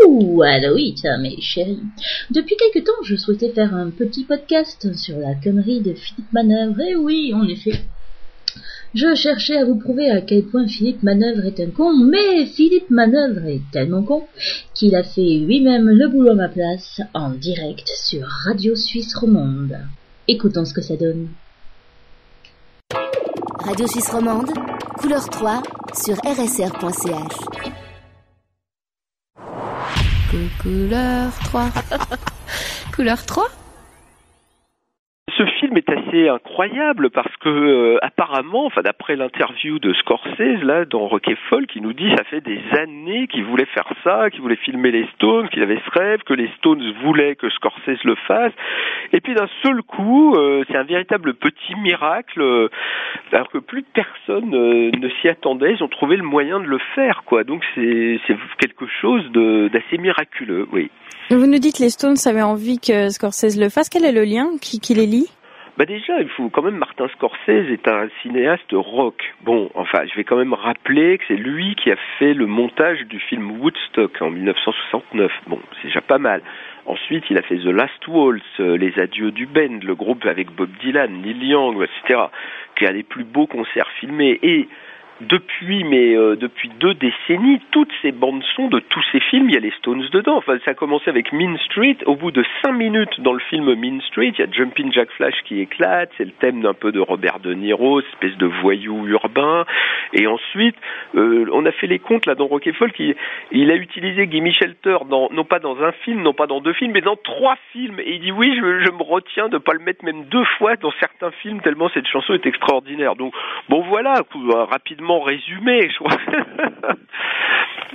Pouh Aloïs, mes chéris. Depuis quelque temps, je souhaitais faire un petit podcast sur la connerie de Philippe Manœuvre. Et oui, en effet. Je cherchais à vous prouver à quel point Philippe Manœuvre est un con, mais Philippe Manœuvre est tellement con qu'il a fait lui-même le boulot à ma place en direct sur Radio Suisse Romande. Écoutons ce que ça donne. Radio Suisse Romande, couleur 3 sur rsr.ch. Couleur 3. couleur 3 ce film est assez incroyable parce que euh, apparemment, enfin d'après l'interview de Scorsese là dans Rock Folk, qui nous dit ça fait des années qu'il voulait faire ça, qu'il voulait filmer les Stones, qu'il avait ce rêve, que les Stones voulaient que Scorsese le fasse, et puis d'un seul coup, euh, c'est un véritable petit miracle, euh, alors que plus de personnes ne s'y attendaient, ils ont trouvé le moyen de le faire, quoi. Donc c'est c'est quelque chose d'assez miraculeux, oui. Vous nous dites les Stones avaient envie que Scorsese le fasse. Quel est le lien qui, qui les lie? Bah déjà, il faut quand même Martin Scorsese est un cinéaste rock. Bon, enfin, je vais quand même rappeler que c'est lui qui a fait le montage du film Woodstock en 1969. Bon, c'est déjà pas mal. Ensuite, il a fait The Last Waltz, euh, Les Adieux du Bend, le groupe avec Bob Dylan, Neil Young, etc., qui a les plus beaux concerts filmés. Et depuis mais euh, depuis deux décennies, toutes ces bandes son de tous ces films, il y a les Stones dedans. Enfin, ça a commencé avec Mean Street. Au bout de cinq minutes dans le film Mean Street, il y a Jumpin' Jack Flash qui éclate. C'est le thème d'un peu de Robert De Niro, espèce de voyou urbain. Et ensuite, euh, on a fait les comptes là dans Rock Folk. Il, a utilisé Gimme Shelter dans, non pas dans un film, non pas dans deux films, mais dans trois films. Et il dit oui, je, je me retiens de pas le mettre même deux fois dans certains films tellement cette chanson est extraordinaire. Donc bon voilà, rapidement résumé, je crois.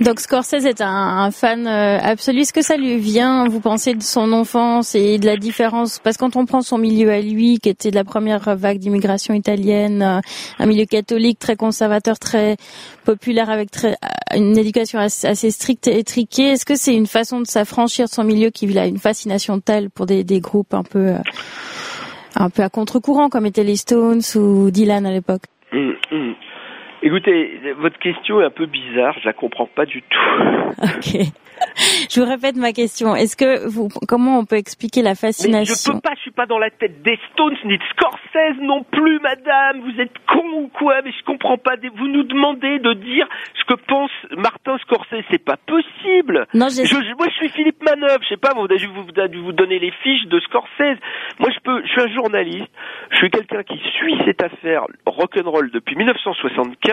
Donc Scorsese est un, fan euh, absolu. Est-ce que ça lui vient, vous pensez, de son enfance et de la différence? Parce que quand on prend son milieu à lui, qui était de la première vague d'immigration italienne, euh, un milieu catholique très conservateur, très populaire, avec euh, une éducation assez, stricte et étriquée, est-ce que c'est une façon de s'affranchir de son milieu qui a une fascination telle pour des, groupes un peu, un peu à contre-courant, comme étaient les Stones ou Dylan à l'époque? Écoutez, votre question est un peu bizarre, je la comprends pas du tout. Ok. Je vous répète ma question. Est-ce que vous, comment on peut expliquer la fascination Mais je peux pas, je suis pas dans la tête des Stones ni de Scorsese non plus, madame. Vous êtes con ou quoi Mais je comprends pas. Vous nous demandez de dire ce que pense Martin Scorsese. C'est pas possible. Non, je, moi, je suis Philippe Manœuvre. Je sais pas, vous avez vous, vous, vous donner les fiches de Scorsese. Moi, je peux, je suis un journaliste. Je suis quelqu'un qui suit cette affaire rock'n'roll depuis 1975.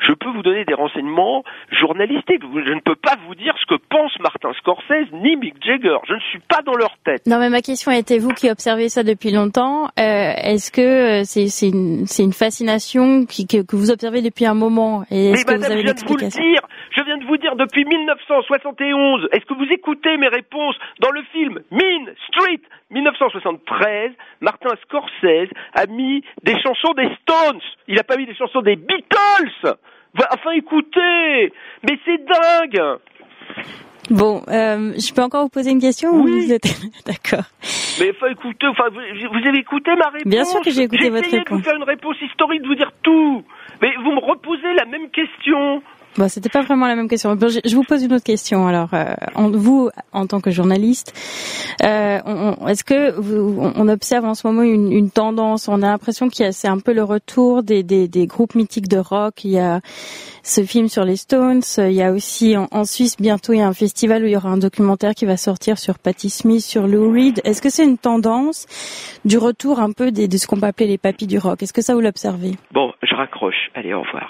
Je peux vous donner des renseignements journalistiques. Je ne peux pas vous dire ce que pense Martin Scorsese ni Mick Jagger. Je ne suis pas dans leur tête. Non, mais ma question était vous qui observez ça depuis longtemps. Euh, est-ce que euh, c'est une, une, fascination qui, que, que, vous observez depuis un moment Et est-ce que vous avez je viens de vous le dire. Je viens de vous dire depuis 1971. Est-ce que vous écoutez mes réponses dans le film Mean Street 1973 Martin Scorsese a mis des chansons des Stones. Il n'a pas mis des chansons des Beatles. Enfin, écoutez, mais c'est dingue. Bon, euh, je peux encore vous poser une question Oui. D'accord. Mais enfin, écoutez, enfin, vous, avez écouté ma réponse Bien sûr que j'ai écouté votre réponse. de vous faire une réponse historique, de vous dire tout. Mais vous me reposez la même question. Bon, c'était pas vraiment la même question. Je vous pose une autre question. Alors, euh, vous, en tant que journaliste, euh, est-ce que vous, on observe en ce moment une, tendance On a l'impression qu'il y a, c'est un peu le retour des, des, groupes mythiques de rock. Il y a ce film sur les Stones. Il y a aussi en, Suisse bientôt il y a un festival où il y aura un documentaire qui va sortir sur Patti Smith, sur Lou Reed. Est-ce que c'est une tendance du retour un peu de ce qu'on peut appeler les papis du rock? Est-ce que ça vous l'observez? Bon, je raccroche. Allez, au revoir.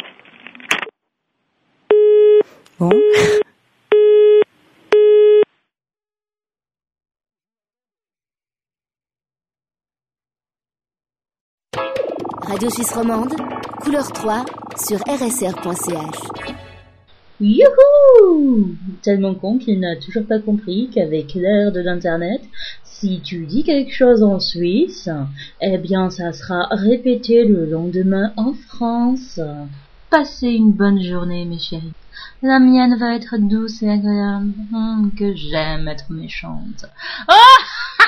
Radio Suisse Romande, couleur 3 sur rsr.ch. Youhou Tellement con qu'il n'a toujours pas compris qu'avec l'ère de l'internet, si tu dis quelque chose en Suisse, eh bien ça sera répété le lendemain en France. Passez une bonne journée mes chéris. La mienne va être douce et agréable. Que j'aime être méchante. Oh!